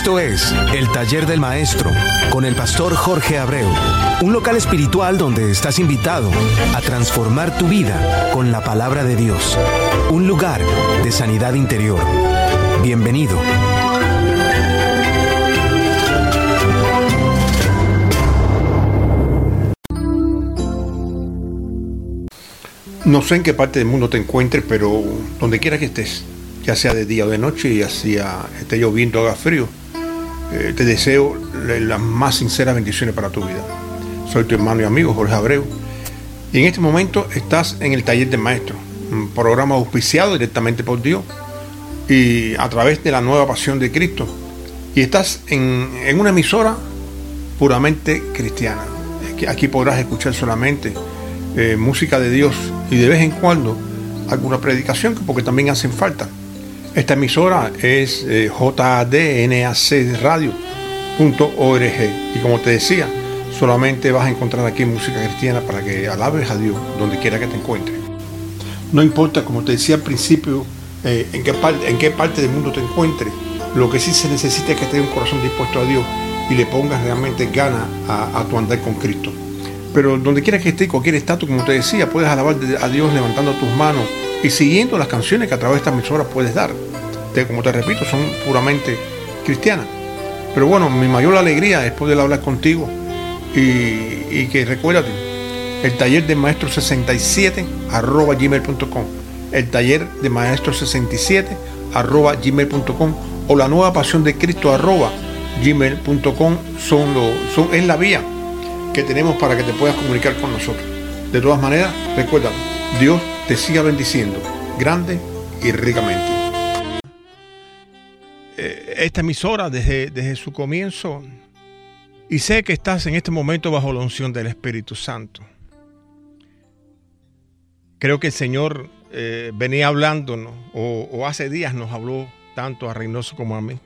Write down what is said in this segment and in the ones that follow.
Esto es El Taller del Maestro con el pastor Jorge Abreu, un local espiritual donde estás invitado a transformar tu vida con la palabra de Dios, un lugar de sanidad interior. Bienvenido. No sé en qué parte del mundo te encuentres, pero donde quiera que estés, ya sea de día o de noche, ya sea esté lloviendo haga frío, eh, te deseo las más sinceras bendiciones para tu vida. Soy tu hermano y amigo Jorge Abreu. Y en este momento estás en el taller de maestro, un programa auspiciado directamente por Dios y a través de la nueva pasión de Cristo. Y estás en, una emisora puramente cristiana. Aquí podrás escuchar solamente eh, música de Dios y de vez en cuando alguna predicación, porque también hacen falta. Esta emisora es eh, jdnacradio.org y como te decía, solamente vas a encontrar aquí música cristiana para que alabes a Dios donde quiera que te encuentres. No importa, como te decía al principio, eh, en, qué parte, del mundo te encuentres, lo que sí se necesita es que tengas un corazón dispuesto a Dios y le pongas realmente ganas a, tu andar con Cristo. Pero donde quiera que esté, cualquier estatus, como te decía, puedes alabar a Dios levantando tus manos y siguiendo las canciones que a través de estas emisoras puedes dar. como te repito, son puramente cristianas. Pero bueno, mi mayor alegría es poder hablar contigo y, que recuérdate, el taller de maestro 67 arroba gmail.com, el taller de maestro 67 arroba gmail.com o la nueva pasión de Cristo arroba gmail.com son, lo, son, es la vía que tenemos para que te puedas comunicar con nosotros. De todas maneras, recuerda, Dios te siga bendiciendo grande y ricamente. Eh, esta emisora desde, desde su comienzo, y sé que estás en este momento bajo la unción del Espíritu Santo. Creo que el Señor eh, venía hablándonos, o, o hace días nos habló tanto a Reynoso como a mí.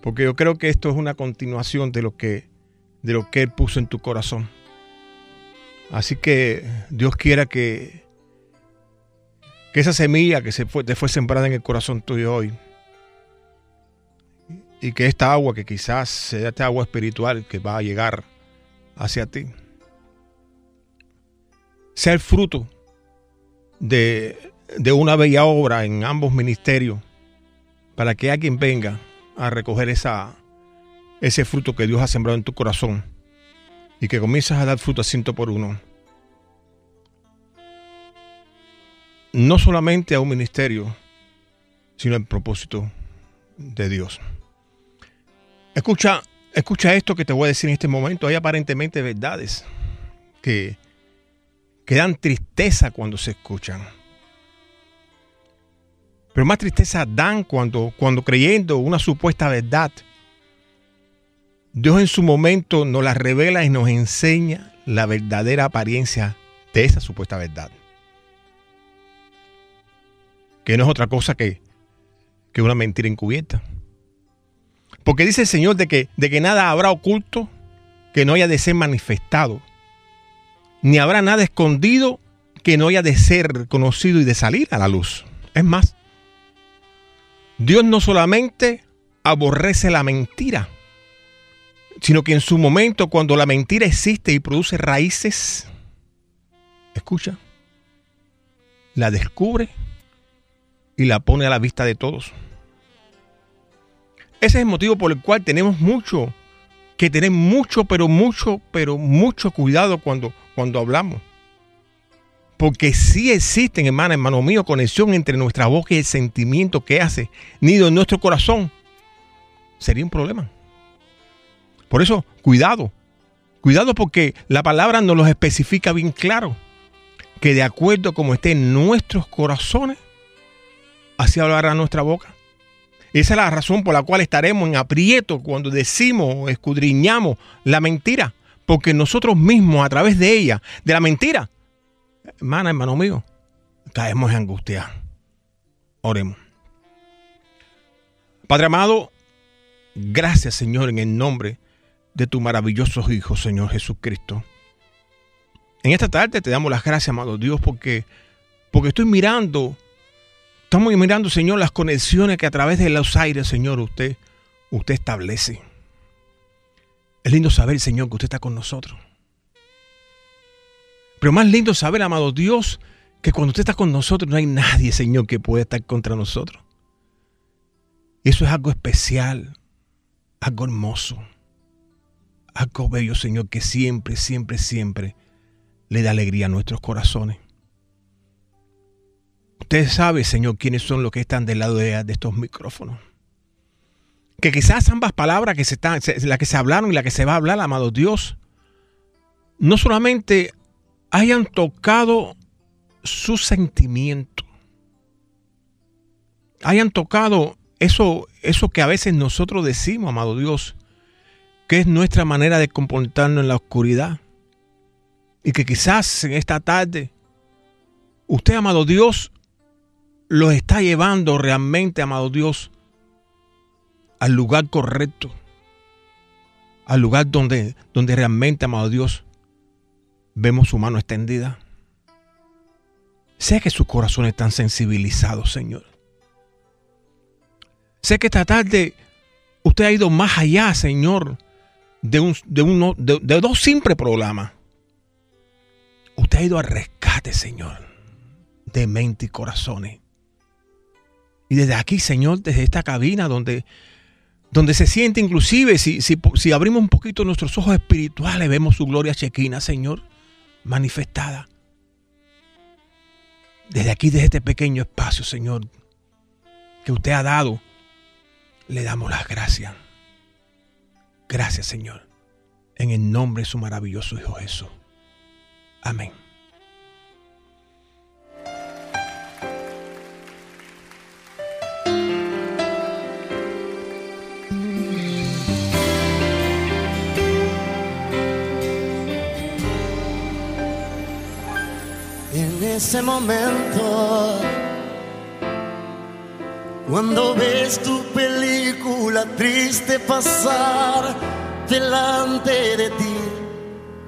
Porque yo creo que esto es una continuación de lo que, de lo que Él puso en tu corazón. Así que Dios quiera que, que esa semilla que se fue, te fue sembrada en el corazón tuyo hoy y que esta agua, que quizás sea esta agua espiritual que va a llegar hacia ti, sea el fruto de, de una bella obra en ambos ministerios para que alguien venga a recoger esa, ese fruto que Dios ha sembrado en tu corazón y que comienzas a dar fruto a ciento por uno. No solamente a un ministerio, sino al propósito de Dios. Escucha, escucha esto que te voy a decir en este momento. Hay aparentemente verdades que, que dan tristeza cuando se escuchan. Pero más tristeza dan cuando, cuando creyendo una supuesta verdad, Dios en su momento nos la revela y nos enseña la verdadera apariencia de esa supuesta verdad. Que no es otra cosa que, que una mentira encubierta. Porque dice el Señor de que, de que nada habrá oculto que no haya de ser manifestado. Ni habrá nada escondido que no haya de ser conocido y de salir a la luz. Es más, Dios no solamente aborrece la mentira, sino que en su momento, cuando la mentira existe y produce raíces, escucha, la descubre y la pone a la vista de todos. Ese es el motivo por el cual tenemos mucho, que tener mucho, pero mucho, pero mucho cuidado cuando, cuando hablamos. Porque si existe, hermana, hermano mío, conexión entre nuestra boca y el sentimiento que hace nido en nuestro corazón. Sería un problema. Por eso, cuidado. Cuidado porque la palabra nos lo especifica bien claro. Que de acuerdo como esté en nuestros corazones, así hablará nuestra boca. Esa es la razón por la cual estaremos en aprieto cuando decimos o escudriñamos la mentira. Porque nosotros mismos, a través de ella, de la mentira, hermana, hermano mío, caemos en angustia. Oremos. Padre amado, gracias Señor en el nombre de tu maravilloso Hijo, Señor Jesucristo. En esta tarde te damos las gracias, amado Dios, porque, porque estoy mirando, estamos mirando, Señor, las conexiones que a través de los aires, Señor, usted, usted establece. Es lindo saber, Señor, que usted está con nosotros. Pero más lindo saber, amado Dios, que cuando usted está con nosotros no hay nadie, Señor, que pueda estar contra nosotros. Eso es algo especial, algo hermoso, algo bello, Señor, que siempre, siempre, siempre le da alegría a nuestros corazones. Usted sabe, Señor, quiénes son los que están del lado de, estos micrófonos. Que quizás ambas palabras que se están, la que se hablaron y la que se va a hablar, amado Dios, no solamente hayan tocado su sentimiento, hayan tocado eso, eso que a veces nosotros decimos, amado Dios, que es nuestra manera de comportarnos en la oscuridad. Y que quizás en esta tarde, usted, amado Dios, lo está llevando realmente, amado Dios, al lugar correcto. Al lugar donde, donde realmente, amado Dios, vemos su mano extendida. Sé que sus corazones están sensibilizados, Señor. Sé que esta tarde usted ha ido más allá, Señor, de, un, de, uno, de, dos simples programas. Usted ha ido al rescate, Señor, de mente y corazones. Y desde aquí, Señor, desde esta cabina donde, donde se siente inclusive, si, si, si abrimos un poquito nuestros ojos espirituales, vemos su gloria chequina, Señor, manifestada. Desde aquí, desde este pequeño espacio, Señor, que usted ha dado le damos las gracias. Gracias, Señor. En el nombre de su maravilloso Hijo Jesús. Amén. Ese momento cuando ves tu película triste pasar delante de ti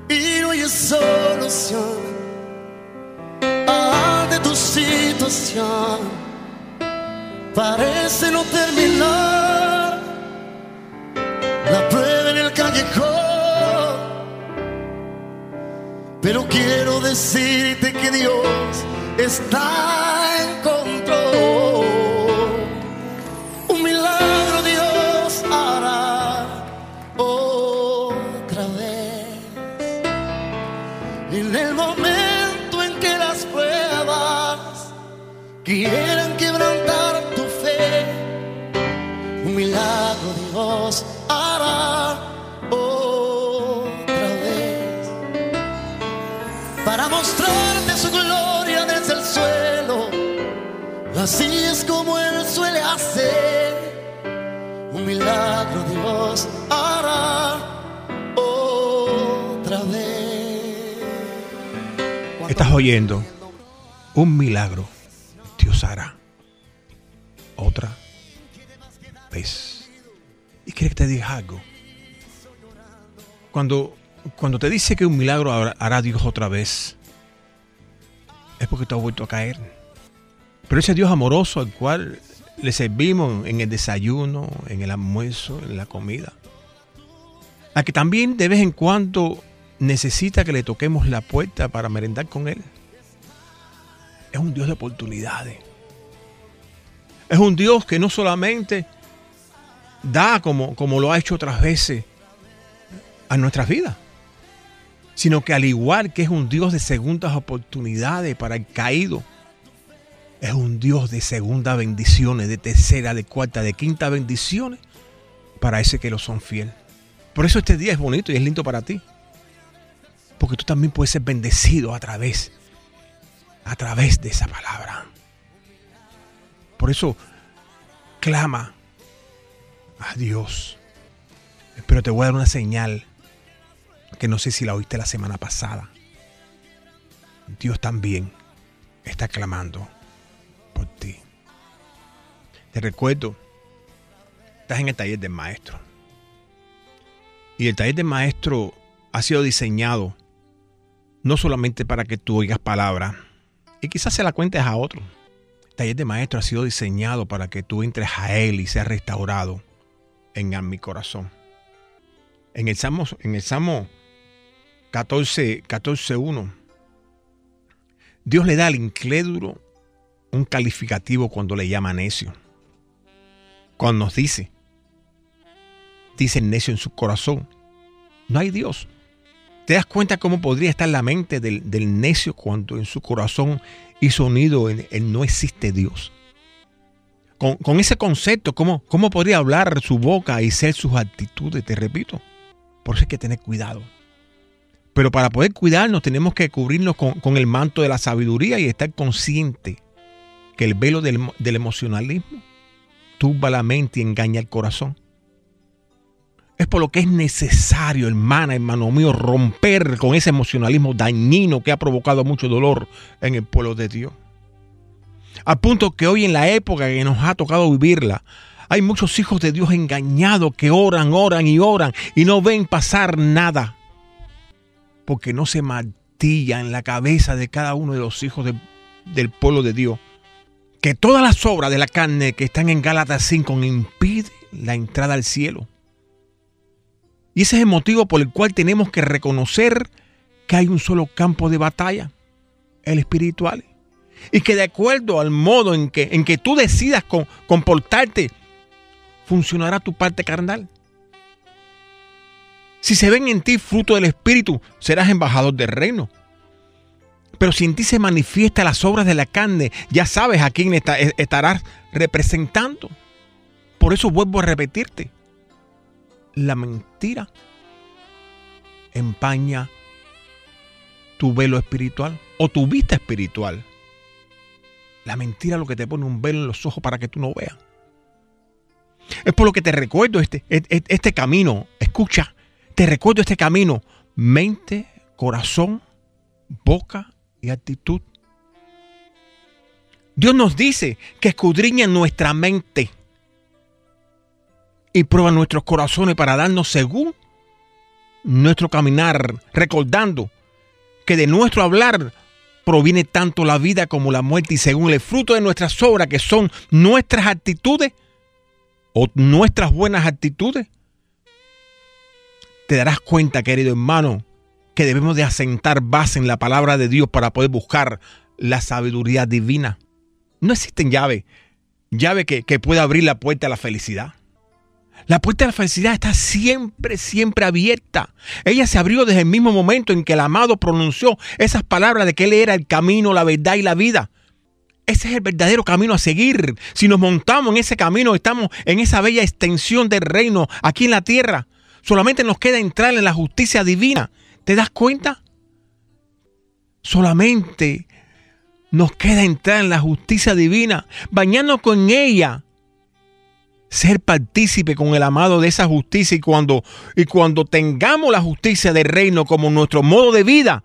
y no hay solución ante tu situación, parece no terminar la prueba en el callejón. Pero quiero decirte que Dios está en oyendo un milagro hará otra vez. Y quiere que te diga algo. Cuando, cuando te dice que un milagro hará Dios otra vez, es porque te has vuelto a caer. Pero ese Dios amoroso al cual le servimos en el desayuno, en el almuerzo, en la comida, a que también de vez en cuando necesita que le toquemos la puerta para merendar con Él. Es un Dios de oportunidades. Es un Dios que no solamente da como, como lo ha hecho otras veces a nuestras vidas, sino que al igual que es un Dios de segundas oportunidades para el caído, es un Dios de segunda bendiciones, de tercera, de cuarta, de quinta bendiciones para ese que lo son fiel. Por eso este día es bonito y es lindo para ti. Porque tú también puedes ser bendecido a través, a través de esa palabra. Por eso clama a Dios. Pero te voy a dar una señal que no sé si la oíste la semana pasada. Dios también está clamando por ti. Te recuerdo, estás en el taller del maestro. Y el taller del maestro ha sido diseñado no solamente para que tú oigas palabra y quizás se la cuentes a otro taller de maestro ha sido diseñado para que tú entres a él y seas restaurado en mi corazón. En el Salmo, en el Salmo 14, 14, 1, Dios le da al incrédulo un calificativo cuando le llama necio. Cuando nos dice, dice el necio en su corazón, no hay Dios. ¿Te das cuenta cómo podría estar la mente del, necio cuando en su corazón hizo unido en, no existe Dios? Con, ese concepto, ¿cómo, ¿cómo podría hablar su boca y ser sus actitudes? Te repito, por eso hay que tener cuidado. Pero para poder cuidarnos tenemos que cubrirnos con, el manto de la sabiduría y estar consciente que el velo del, del emocionalismo turba la mente y engaña el corazón. Es por lo que es necesario, hermana, hermano mío, romper con ese emocionalismo dañino que ha provocado mucho dolor en el pueblo de Dios. Al punto que hoy en la época que nos ha tocado vivirla, hay muchos hijos de Dios engañados que oran, oran y oran y no ven pasar nada porque no se martilla en la cabeza de cada uno de los hijos del pueblo de Dios que todas las obras de la carne que están en Gálatas 5 impiden la entrada al cielo. Y ese es el motivo por el cual tenemos que reconocer que hay un solo campo de batalla, el espiritual. Y que de acuerdo al modo en que, en que tú decidas comportarte, funcionará tu parte carnal. Si se ven en ti fruto del Espíritu, serás embajador del reino. Pero si en ti se manifiesta las obras de la carne, ya sabes a quién e, estarás representando. Por eso vuelvo a repetirte. La mentira empaña tu velo espiritual o tu vista espiritual. La mentira es lo que te pone un velo en los ojos para que tú no veas. Es por lo que te recuerdo este, este, este camino. Escucha, te recuerdo este camino. Mente, corazón, boca y actitud. Dios nos dice que escudriña nuestra mente y prueba nuestros corazones para darnos según nuestro caminar, recordando que de nuestro hablar proviene tanto la vida como la muerte y según el fruto de nuestras obras, que son nuestras actitudes o nuestras buenas actitudes, te darás cuenta, querido hermano, que debemos de asentar base en la palabra de Dios para poder buscar la sabiduría divina. No existen llaves, llave que, que pueda abrir la puerta a la felicidad. La puerta de la felicidad está siempre, siempre abierta. Ella se abrió desde el mismo momento en que el amado pronunció esas palabras de que Él era el camino, la verdad y la vida. Ese es el verdadero camino a seguir. Si nos montamos en ese camino, estamos en esa bella extensión del reino aquí en la tierra. Solamente nos queda entrar en la justicia divina. ¿Te das cuenta? Solamente nos queda entrar en la justicia divina, bañarnos con ella, ser partícipe con el amado de esa justicia y cuando, y cuando tengamos la justicia del reino como nuestro modo de vida,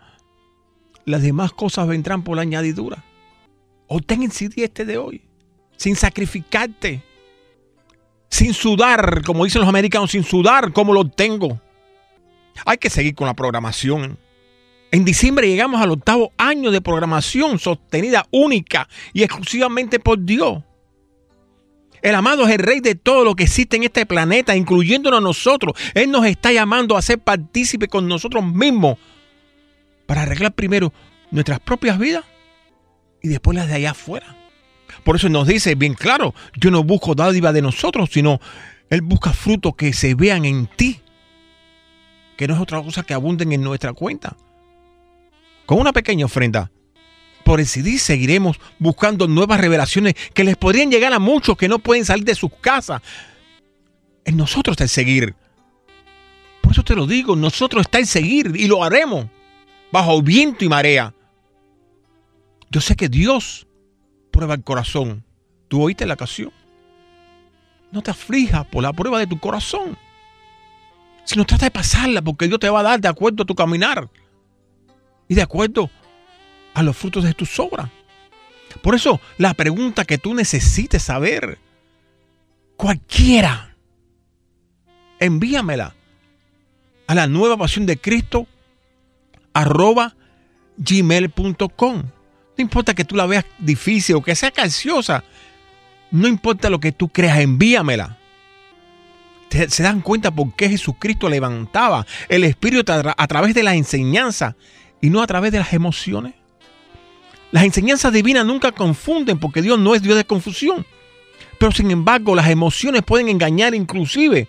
las demás cosas vendrán por la añadidura. Obtén el CD este de hoy, sin sacrificarte, sin sudar, como dicen los americanos, sin sudar como lo tengo. Hay que seguir con la programación. En diciembre llegamos al octavo año de programación sostenida única y exclusivamente por Dios. El amado es el rey de todo lo que existe en este planeta, incluyéndonos a nosotros. Él nos está llamando a ser partícipe con nosotros mismos para arreglar primero nuestras propias vidas y después las de allá afuera. Por eso nos dice bien claro, yo no busco dádiva de nosotros, sino Él busca frutos que se vean en ti, que no es otra cosa que abunden en nuestra cuenta. Con una pequeña ofrenda, por decidir seguiremos buscando nuevas revelaciones que les podrían llegar a muchos que no pueden salir de sus casas. En nosotros está el seguir. Por eso te lo digo, nosotros está el seguir y lo haremos bajo viento y marea. Yo sé que Dios prueba el corazón. ¿Tú oíste la canción? No te aflijas por la prueba de tu corazón. Sino trata de pasarla porque Dios te va a dar de acuerdo a tu caminar. Y de acuerdo a los frutos de tus obras. Por eso la pregunta que tú necesites saber, cualquiera, envíamela a la nueva pasión de Cristo arroba gmail.com. No importa que tú la veas difícil o que sea cansiosa. No importa lo que tú creas, envíamela. se dan cuenta por qué Jesucristo levantaba el espíritu a través de la enseñanza y no a través de las emociones. Las enseñanzas divinas nunca confunden porque Dios no es Dios de confusión. Pero sin embargo, las emociones pueden engañar inclusive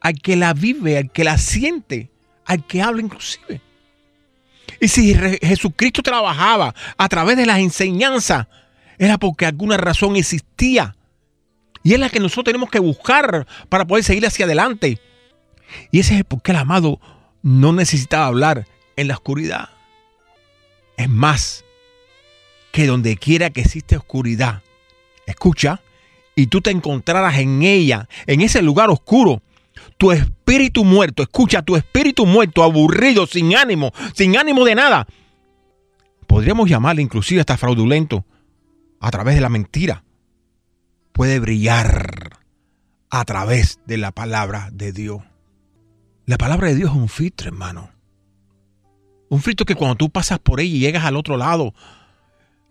al que la vive, al que la siente, al que habla inclusive. Y si Jesucristo trabajaba a través de las enseñanzas, era porque alguna razón existía. Y es la que nosotros tenemos que buscar para poder seguir hacia adelante. Y ese es porque el amado no necesitaba hablar en la oscuridad. Es más, que donde quiera que existe oscuridad, escucha, y tú te encontraras en ella, en ese lugar oscuro, tu espíritu muerto, escucha, tu espíritu muerto, aburrido, sin ánimo, sin ánimo de nada. Podríamos llamarle inclusive hasta fraudulento, a través de la mentira. Puede brillar a través de la palabra de Dios. La palabra de Dios es un filtro, hermano. Un filtro que cuando tú pasas por ella y llegas al otro lado,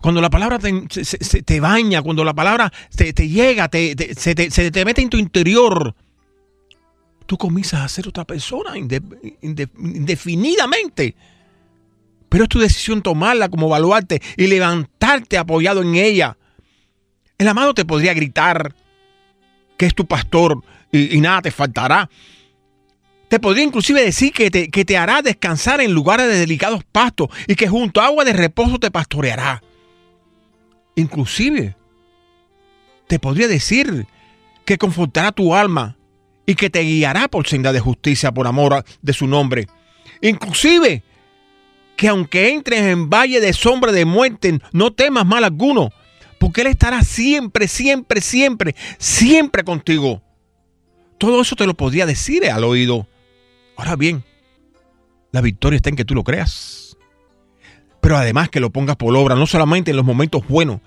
cuando la palabra te, baña, cuando la palabra te, llega, se, te, mete en tu interior, tú comienzas a ser otra persona indefinidamente. Pero es tu decisión tomarla como baluarte y levantarte apoyado en ella. El amado te podría gritar que es tu pastor y, nada te faltará. Te podría inclusive decir que te, que te hará descansar en lugares de delicados pastos y que junto a agua de reposo te pastoreará. Inclusive te podría decir que confortará tu alma y que te guiará por senda de justicia por amor de su nombre. Inclusive que aunque entres en valle de sombra de muerte, no temas mal alguno, porque Él estará siempre, siempre, siempre, siempre contigo. Todo eso te lo podría decir al oído. Ahora bien, la victoria está en que tú lo creas. Pero además que lo pongas por obra, no solamente en los momentos buenos,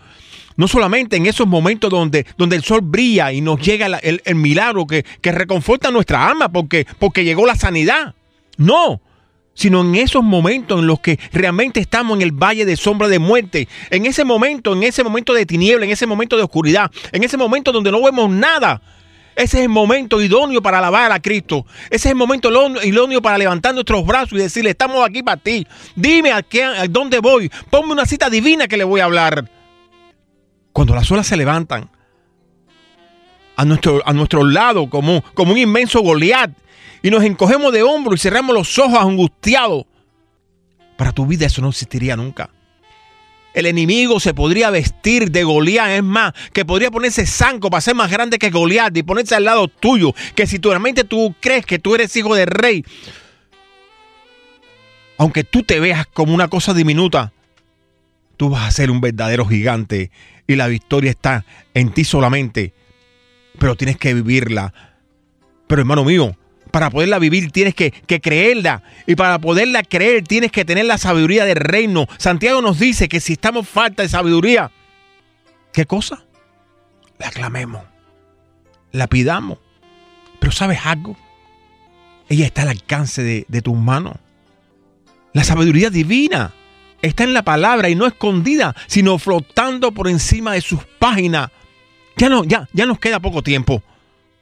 no solamente en esos momentos donde, donde el sol brilla y nos llega el, milagro que, que, reconforta nuestra alma porque, porque llegó la sanidad. No, sino en esos momentos en los que realmente estamos en el valle de sombra de muerte, en ese momento, en ese momento de tiniebla, en ese momento de oscuridad, en ese momento donde no vemos nada. Ese es el momento idóneo para alabar a Cristo. Ese es el momento idóneo para levantar nuestros brazos y decirle, estamos aquí para ti. Dime a, qué, a dónde voy. Ponme una cita divina que le voy a hablar. Cuando las olas se levantan a nuestro, a nuestro lado como, como un inmenso Goliat y nos encogemos de hombro y cerramos los ojos angustiados, para tu vida eso no existiría nunca. El enemigo se podría vestir de Goliat, es más, que podría ponerse zanco para ser más grande que Goliat y ponerse al lado tuyo. Que si tu realmente tú crees que tú eres hijo de rey, aunque tú te veas como una cosa diminuta, tú vas a ser un verdadero gigante y la victoria está en ti solamente, pero tienes que vivirla. Pero hermano mío, para poderla vivir tienes que, creerla. Y para poderla creer tienes que tener la sabiduría del reino. Santiago nos dice que si estamos falta de sabiduría, ¿qué cosa? La clamemos, la pidamos. Pero ¿sabes algo? Ella está al alcance de, de tus manos. La sabiduría divina está en la palabra y no escondida, sino flotando por encima de sus páginas. Ya no, ya, ya nos queda poco tiempo.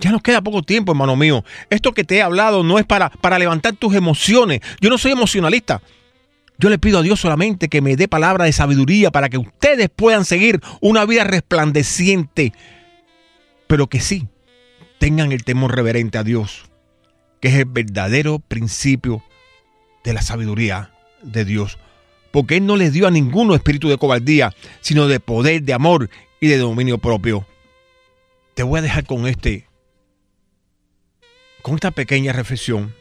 Ya nos queda poco tiempo, hermano mío. Esto que te he hablado no es para, para levantar tus emociones. Yo no soy emocionalista. Yo le pido a Dios solamente que me dé palabra de sabiduría para que ustedes puedan seguir una vida resplandeciente, pero que sí tengan el temor reverente a Dios, que es el verdadero principio de la sabiduría de Dios porque Él no les dio a ninguno espíritu de cobardía, sino de poder, de amor y de dominio propio. Te voy a dejar con este, con esta pequeña reflexión.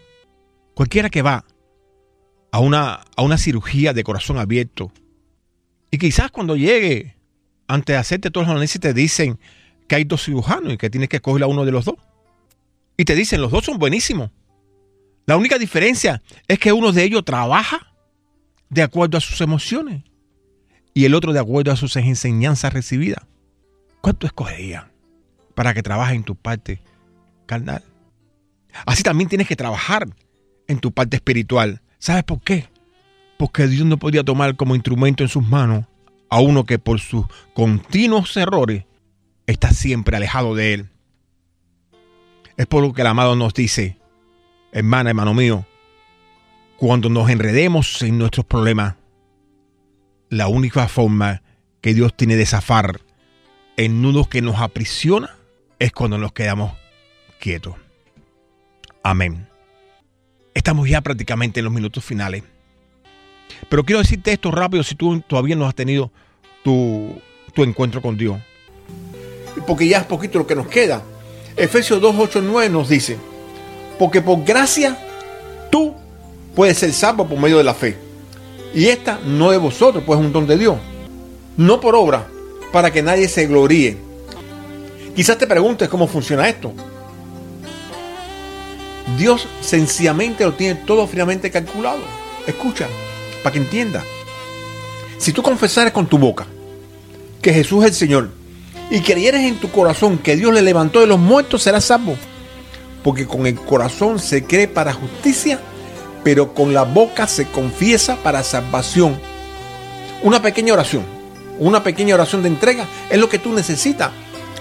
Cualquiera que va a una, a una cirugía de corazón abierto y quizás cuando llegue, antes de hacerte todos los análisis, te dicen que hay dos cirujanos y que tienes que escoger a uno de los dos. Y te dicen, los dos son buenísimos. La única diferencia es que uno de ellos trabaja de acuerdo a sus emociones y el otro de acuerdo a sus enseñanzas recibidas. ¿Cuánto escogería para que trabaje en tu parte carnal? Así también tienes que trabajar en tu parte espiritual. ¿Sabes por qué? Porque Dios no podía tomar como instrumento en sus manos a uno que por sus continuos errores está siempre alejado de Él. Es por lo que el amado nos dice, hermana, hermano mío, cuando nos enredemos en nuestros problemas, la única forma que Dios tiene de zafar en nudos que nos aprisiona es cuando nos quedamos quietos. Amén. Estamos ya prácticamente en los minutos finales. Pero quiero decirte esto rápido si tú todavía no has tenido tu, tu encuentro con Dios. Porque ya es poquito lo que nos queda. Efesios 2, 8, 9 nos dice, porque por gracia tú puedes ser salvo por medio de la fe. Y esta no de vosotros, pues es un don de Dios. No por obra, para que nadie se gloríe. Quizás te preguntes cómo funciona esto. Dios sencillamente lo tiene todo fríamente calculado. Escucha, para que entienda. Si tú confesares con tu boca que Jesús es el Señor y creyeres en tu corazón que Dios le levantó de los muertos, serás salvo. Porque con el corazón se cree para justicia, pero con la boca se confiesa para salvación. Una pequeña oración, una pequeña oración de entrega es lo que tú necesitas.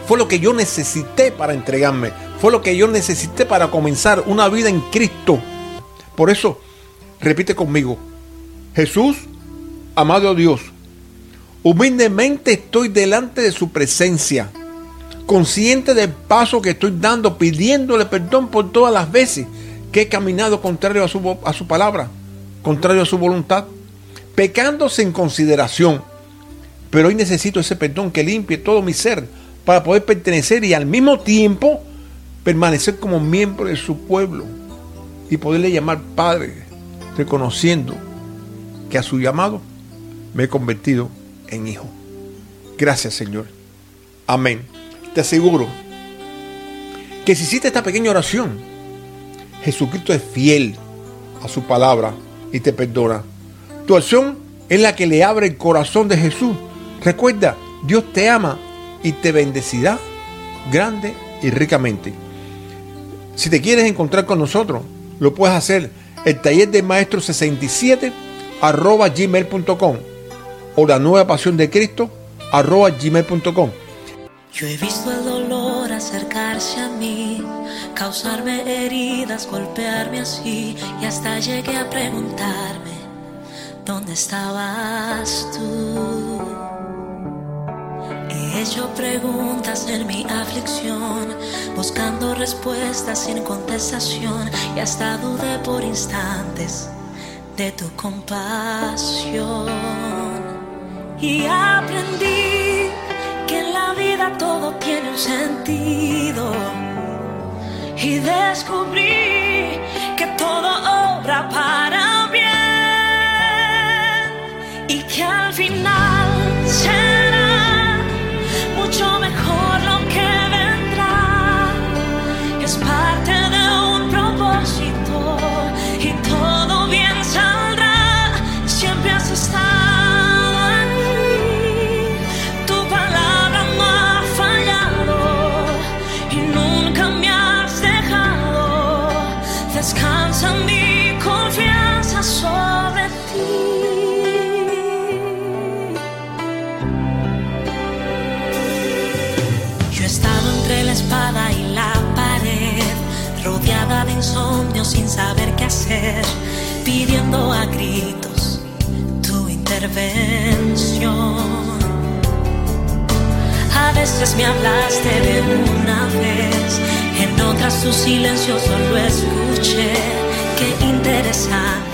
Fue lo que yo necesité para entregarme. Fue lo que yo necesité para comenzar una vida en Cristo. Por eso, repite conmigo, Jesús, amado Dios, humildemente estoy delante de su presencia, consciente del paso que estoy dando, pidiéndole perdón por todas las veces que he caminado contrario a su, a su palabra, contrario a su voluntad, pecando sin consideración. Pero hoy necesito ese perdón que limpie todo mi ser para poder pertenecer y al mismo tiempo permanecer como miembro de su pueblo y poderle llamar Padre, reconociendo que a su llamado me he convertido en hijo. Gracias Señor. Amén. Te aseguro que si hiciste esta pequeña oración, Jesucristo es fiel a su palabra y te perdona. Tu acción es la que le abre el corazón de Jesús. Recuerda, Dios te ama y te bendecirá grande y ricamente. Si te quieres encontrar con nosotros, lo puedes hacer el taller de maestro 67 arroba gmail.com o la nueva pasión de Cristo arroba gmail.com. Yo he visto el dolor acercarse a mí, causarme heridas, golpearme así y hasta llegué a preguntarme, ¿dónde estabas tú? He hecho preguntas en mi aflicción, buscando respuestas sin contestación y hasta dudé por instantes de tu compasión. Y aprendí que en la vida todo tiene un sentido. Y descubrí que todo obra para bien. Y que al final será mucho otras tu silencio solo escuché. Qué interesante